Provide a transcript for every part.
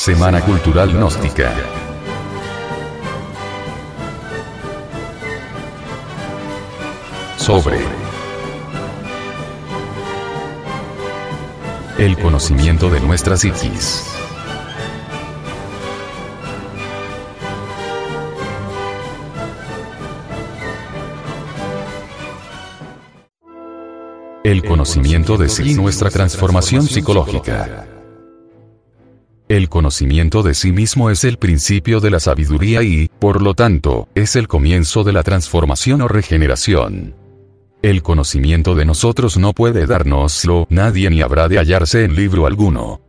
Semana Cultural Gnóstica. Sobre el conocimiento de nuestra psiquis. El conocimiento de sí nuestra transformación psicológica. El conocimiento de sí mismo es el principio de la sabiduría y, por lo tanto, es el comienzo de la transformación o regeneración. El conocimiento de nosotros no puede dárnoslo nadie ni habrá de hallarse en libro alguno.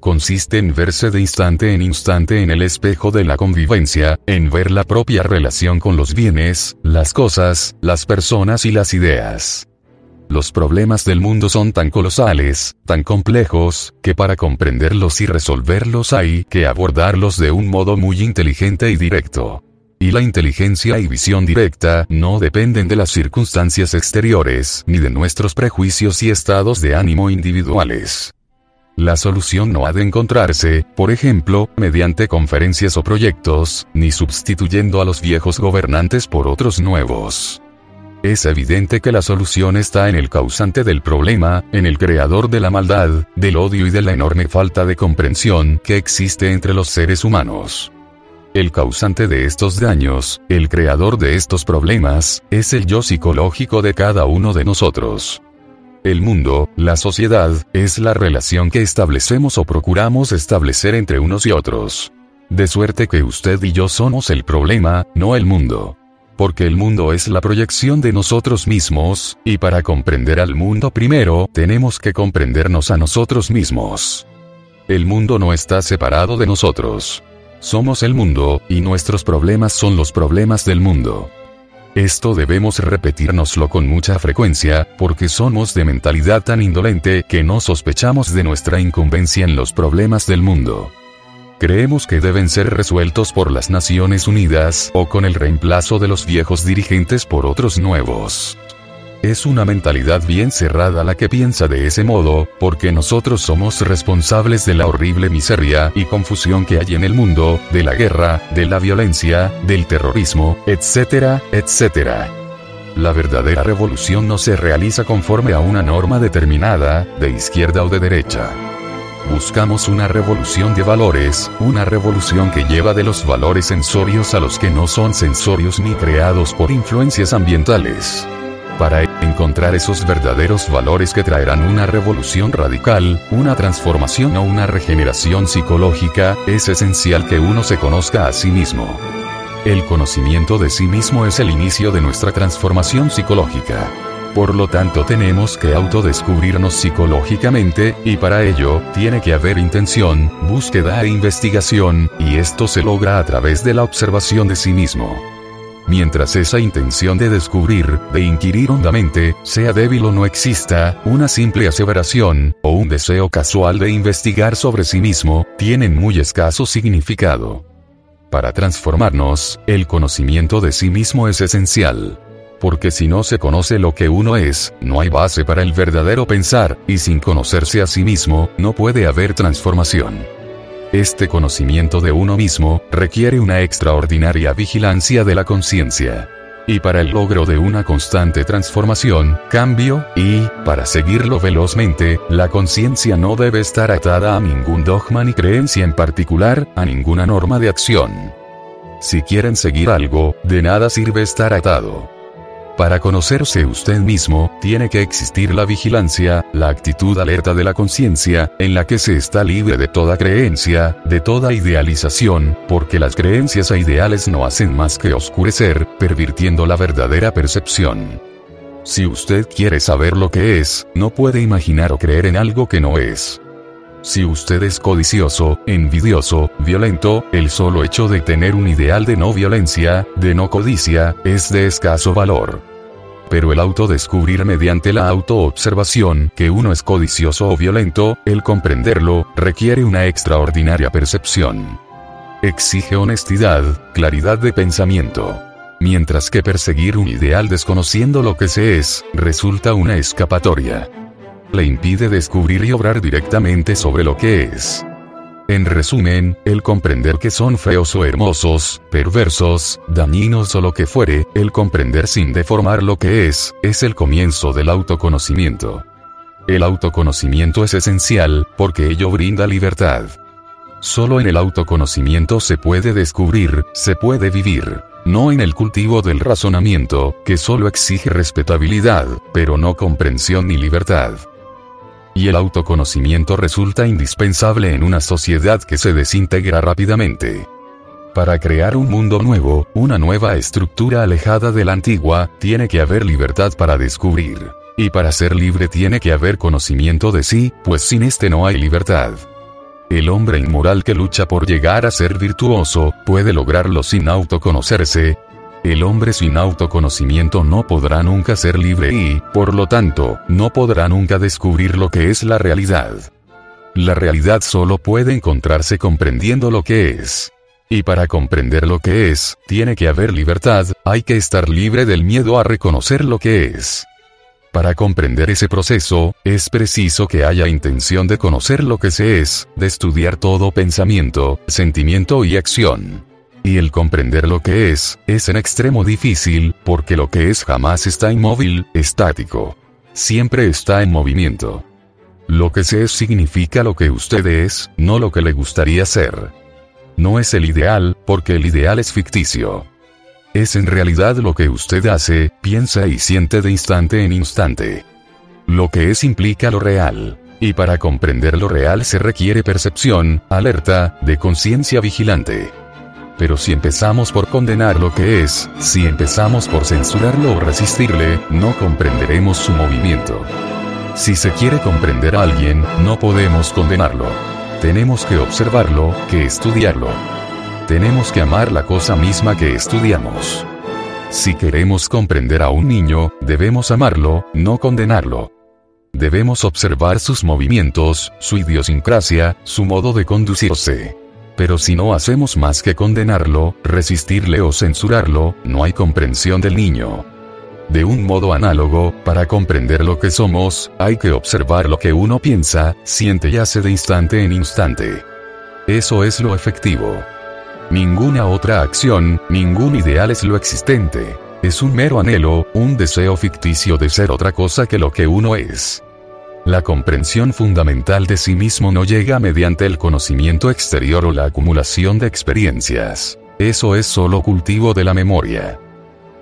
Consiste en verse de instante en instante en el espejo de la convivencia, en ver la propia relación con los bienes, las cosas, las personas y las ideas. Los problemas del mundo son tan colosales, tan complejos, que para comprenderlos y resolverlos hay que abordarlos de un modo muy inteligente y directo. Y la inteligencia y visión directa no dependen de las circunstancias exteriores, ni de nuestros prejuicios y estados de ánimo individuales. La solución no ha de encontrarse, por ejemplo, mediante conferencias o proyectos, ni sustituyendo a los viejos gobernantes por otros nuevos. Es evidente que la solución está en el causante del problema, en el creador de la maldad, del odio y de la enorme falta de comprensión que existe entre los seres humanos. El causante de estos daños, el creador de estos problemas, es el yo psicológico de cada uno de nosotros. El mundo, la sociedad, es la relación que establecemos o procuramos establecer entre unos y otros. De suerte que usted y yo somos el problema, no el mundo porque el mundo es la proyección de nosotros mismos, y para comprender al mundo primero, tenemos que comprendernos a nosotros mismos. El mundo no está separado de nosotros. Somos el mundo, y nuestros problemas son los problemas del mundo. Esto debemos repetírnoslo con mucha frecuencia, porque somos de mentalidad tan indolente que no sospechamos de nuestra incumbencia en los problemas del mundo. Creemos que deben ser resueltos por las Naciones Unidas o con el reemplazo de los viejos dirigentes por otros nuevos. Es una mentalidad bien cerrada la que piensa de ese modo, porque nosotros somos responsables de la horrible miseria y confusión que hay en el mundo, de la guerra, de la violencia, del terrorismo, etcétera, etcétera. La verdadera revolución no se realiza conforme a una norma determinada, de izquierda o de derecha. Buscamos una revolución de valores, una revolución que lleva de los valores sensorios a los que no son sensorios ni creados por influencias ambientales. Para encontrar esos verdaderos valores que traerán una revolución radical, una transformación o una regeneración psicológica, es esencial que uno se conozca a sí mismo. El conocimiento de sí mismo es el inicio de nuestra transformación psicológica. Por lo tanto tenemos que autodescubrirnos psicológicamente, y para ello, tiene que haber intención, búsqueda e investigación, y esto se logra a través de la observación de sí mismo. Mientras esa intención de descubrir, de inquirir hondamente, sea débil o no exista, una simple aseveración, o un deseo casual de investigar sobre sí mismo, tienen muy escaso significado. Para transformarnos, el conocimiento de sí mismo es esencial porque si no se conoce lo que uno es, no hay base para el verdadero pensar, y sin conocerse a sí mismo, no puede haber transformación. Este conocimiento de uno mismo, requiere una extraordinaria vigilancia de la conciencia. Y para el logro de una constante transformación, cambio, y, para seguirlo velozmente, la conciencia no debe estar atada a ningún dogma ni creencia en particular, a ninguna norma de acción. Si quieren seguir algo, de nada sirve estar atado. Para conocerse usted mismo, tiene que existir la vigilancia, la actitud alerta de la conciencia, en la que se está libre de toda creencia, de toda idealización, porque las creencias e ideales no hacen más que oscurecer, pervirtiendo la verdadera percepción. Si usted quiere saber lo que es, no puede imaginar o creer en algo que no es. Si usted es codicioso, envidioso, violento, el solo hecho de tener un ideal de no violencia, de no codicia, es de escaso valor. Pero el autodescubrir mediante la autoobservación que uno es codicioso o violento, el comprenderlo, requiere una extraordinaria percepción. Exige honestidad, claridad de pensamiento. Mientras que perseguir un ideal desconociendo lo que se es, resulta una escapatoria le impide descubrir y obrar directamente sobre lo que es. En resumen, el comprender que son feos o hermosos, perversos, dañinos o lo que fuere, el comprender sin deformar lo que es, es el comienzo del autoconocimiento. El autoconocimiento es esencial, porque ello brinda libertad. Solo en el autoconocimiento se puede descubrir, se puede vivir. No en el cultivo del razonamiento, que solo exige respetabilidad, pero no comprensión ni libertad. Y el autoconocimiento resulta indispensable en una sociedad que se desintegra rápidamente. Para crear un mundo nuevo, una nueva estructura alejada de la antigua, tiene que haber libertad para descubrir. Y para ser libre tiene que haber conocimiento de sí, pues sin este no hay libertad. El hombre inmoral que lucha por llegar a ser virtuoso, puede lograrlo sin autoconocerse. El hombre sin autoconocimiento no podrá nunca ser libre y, por lo tanto, no podrá nunca descubrir lo que es la realidad. La realidad solo puede encontrarse comprendiendo lo que es. Y para comprender lo que es, tiene que haber libertad, hay que estar libre del miedo a reconocer lo que es. Para comprender ese proceso, es preciso que haya intención de conocer lo que se es, de estudiar todo pensamiento, sentimiento y acción. Y el comprender lo que es, es en extremo difícil, porque lo que es jamás está inmóvil, estático. Siempre está en movimiento. Lo que se es significa lo que usted es, no lo que le gustaría ser. No es el ideal, porque el ideal es ficticio es en realidad lo que usted hace, piensa y siente de instante en instante. Lo que es implica lo real. Y para comprender lo real se requiere percepción, alerta, de conciencia vigilante. Pero si empezamos por condenar lo que es, si empezamos por censurarlo o resistirle, no comprenderemos su movimiento. Si se quiere comprender a alguien, no podemos condenarlo. Tenemos que observarlo, que estudiarlo. Tenemos que amar la cosa misma que estudiamos. Si queremos comprender a un niño, debemos amarlo, no condenarlo. Debemos observar sus movimientos, su idiosincrasia, su modo de conducirse. Pero si no hacemos más que condenarlo, resistirle o censurarlo, no hay comprensión del niño. De un modo análogo, para comprender lo que somos, hay que observar lo que uno piensa, siente y hace de instante en instante. Eso es lo efectivo. Ninguna otra acción, ningún ideal es lo existente. Es un mero anhelo, un deseo ficticio de ser otra cosa que lo que uno es. La comprensión fundamental de sí mismo no llega mediante el conocimiento exterior o la acumulación de experiencias. Eso es solo cultivo de la memoria.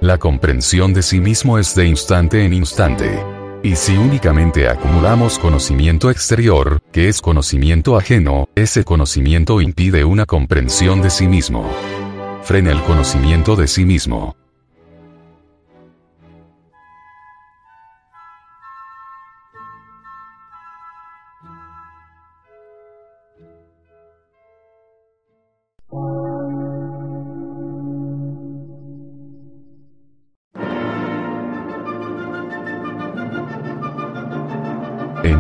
La comprensión de sí mismo es de instante en instante. Y si únicamente acumulamos conocimiento exterior, que es conocimiento ajeno, ese conocimiento impide una comprensión de sí mismo. Frena el conocimiento de sí mismo.